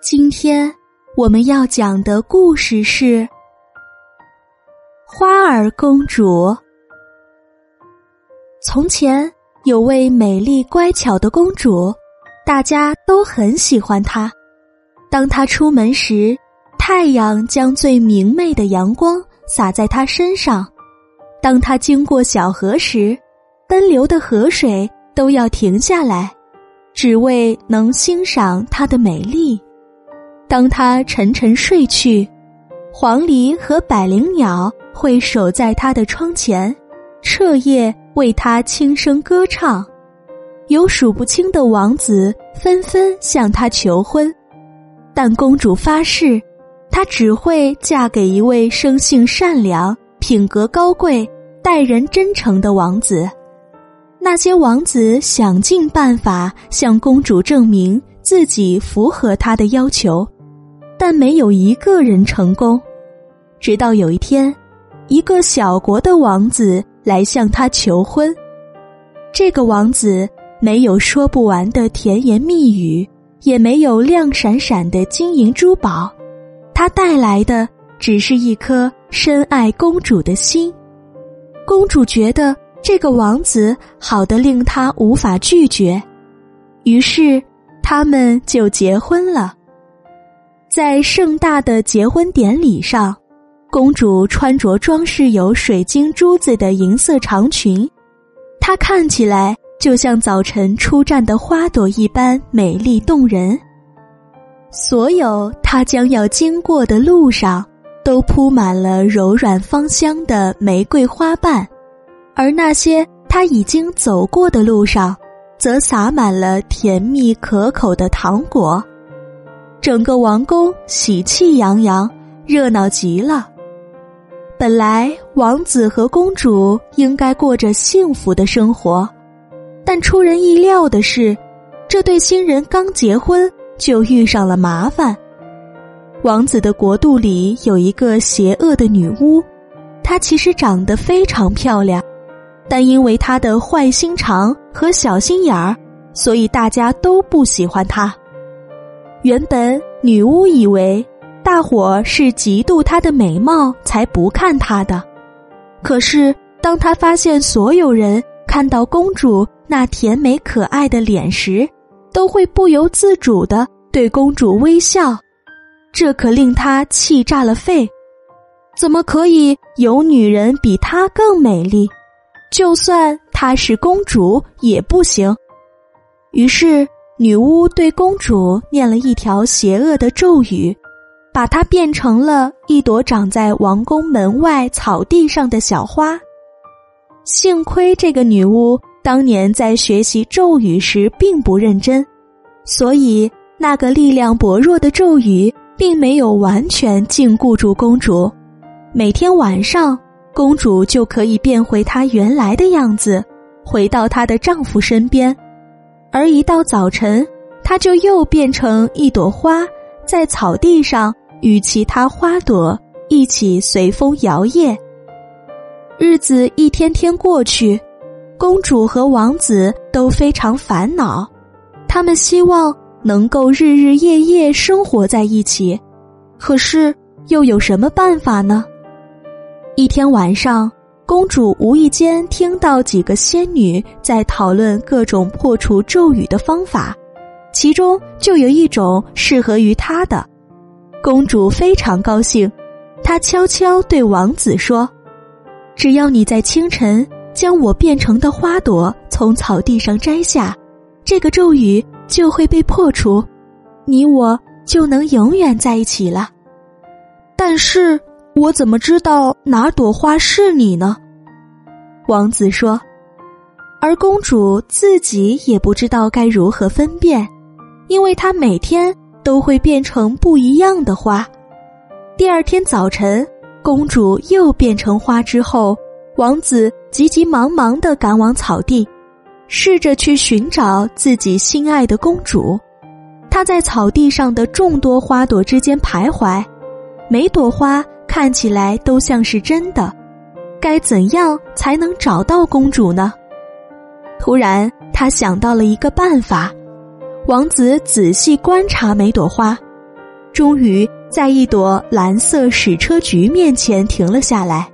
今天我们要讲的故事是《花儿公主》。从前有位美丽乖巧的公主，大家都很喜欢她。当她出门时，太阳将最明媚的阳光洒在她身上；当她经过小河时，奔流的河水都要停下来，只为能欣赏她的美丽。当他沉沉睡去，黄鹂和百灵鸟会守在他的窗前，彻夜为他轻声歌唱。有数不清的王子纷纷向他求婚，但公主发誓，她只会嫁给一位生性善良、品格高贵、待人真诚的王子。那些王子想尽办法向公主证明自己符合她的要求。但没有一个人成功，直到有一天，一个小国的王子来向她求婚。这个王子没有说不完的甜言蜜语，也没有亮闪闪的金银珠宝，他带来的只是一颗深爱公主的心。公主觉得这个王子好的令她无法拒绝，于是他们就结婚了。在盛大的结婚典礼上，公主穿着装饰有水晶珠子的银色长裙，她看起来就像早晨出绽的花朵一般美丽动人。所有她将要经过的路上，都铺满了柔软芳香的玫瑰花瓣，而那些她已经走过的路上，则洒满了甜蜜可口的糖果。整个王宫喜气洋洋，热闹极了。本来王子和公主应该过着幸福的生活，但出人意料的是，这对新人刚结婚就遇上了麻烦。王子的国度里有一个邪恶的女巫，她其实长得非常漂亮，但因为她的坏心肠和小心眼儿，所以大家都不喜欢她。原本女巫以为大伙是嫉妒她的美貌才不看她的，可是当她发现所有人看到公主那甜美可爱的脸时，都会不由自主的对公主微笑，这可令她气炸了肺。怎么可以有女人比她更美丽？就算她是公主也不行。于是。女巫对公主念了一条邪恶的咒语，把她变成了一朵长在王宫门外草地上的小花。幸亏这个女巫当年在学习咒语时并不认真，所以那个力量薄弱的咒语并没有完全禁锢住公主。每天晚上，公主就可以变回她原来的样子，回到她的丈夫身边。而一到早晨，它就又变成一朵花，在草地上与其他花朵一起随风摇曳。日子一天天过去，公主和王子都非常烦恼，他们希望能够日日夜夜生活在一起，可是又有什么办法呢？一天晚上。公主无意间听到几个仙女在讨论各种破除咒语的方法，其中就有一种适合于她的。公主非常高兴，她悄悄对王子说：“只要你在清晨将我变成的花朵从草地上摘下，这个咒语就会被破除，你我就能永远在一起了。”但是。我怎么知道哪朵花是你呢？王子说，而公主自己也不知道该如何分辨，因为她每天都会变成不一样的花。第二天早晨，公主又变成花之后，王子急急忙忙的赶往草地，试着去寻找自己心爱的公主。他在草地上的众多花朵之间徘徊，每朵花看起来都像是真的。该怎样才能找到公主呢？突然，他想到了一个办法。王子仔细观察每朵花，终于在一朵蓝色矢车菊面前停了下来。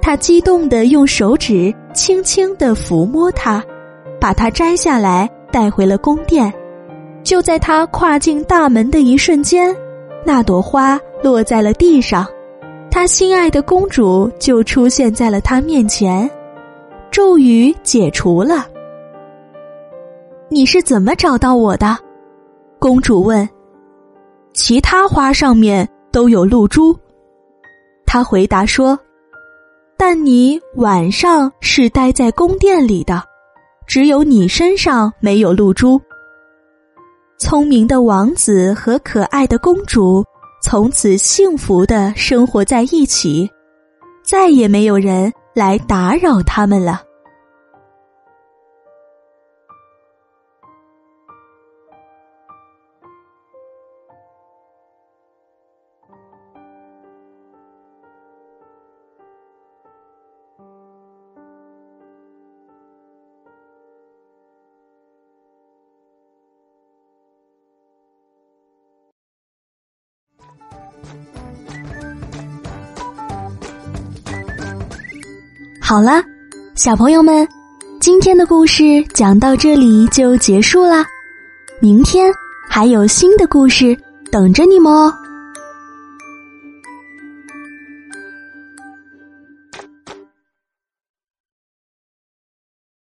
他激动地用手指轻轻地抚摸它，把它摘下来带回了宫殿。就在他跨进大门的一瞬间，那朵花落在了地上，他心爱的公主就出现在了他面前。咒语解除了。你是怎么找到我的？公主问。其他花上面都有露珠，他回答说。但你晚上是待在宫殿里的，只有你身上没有露珠。聪明的王子和可爱的公主从此幸福的生活在一起，再也没有人来打扰他们了。好了，小朋友们，今天的故事讲到这里就结束啦。明天还有新的故事等着你们哦。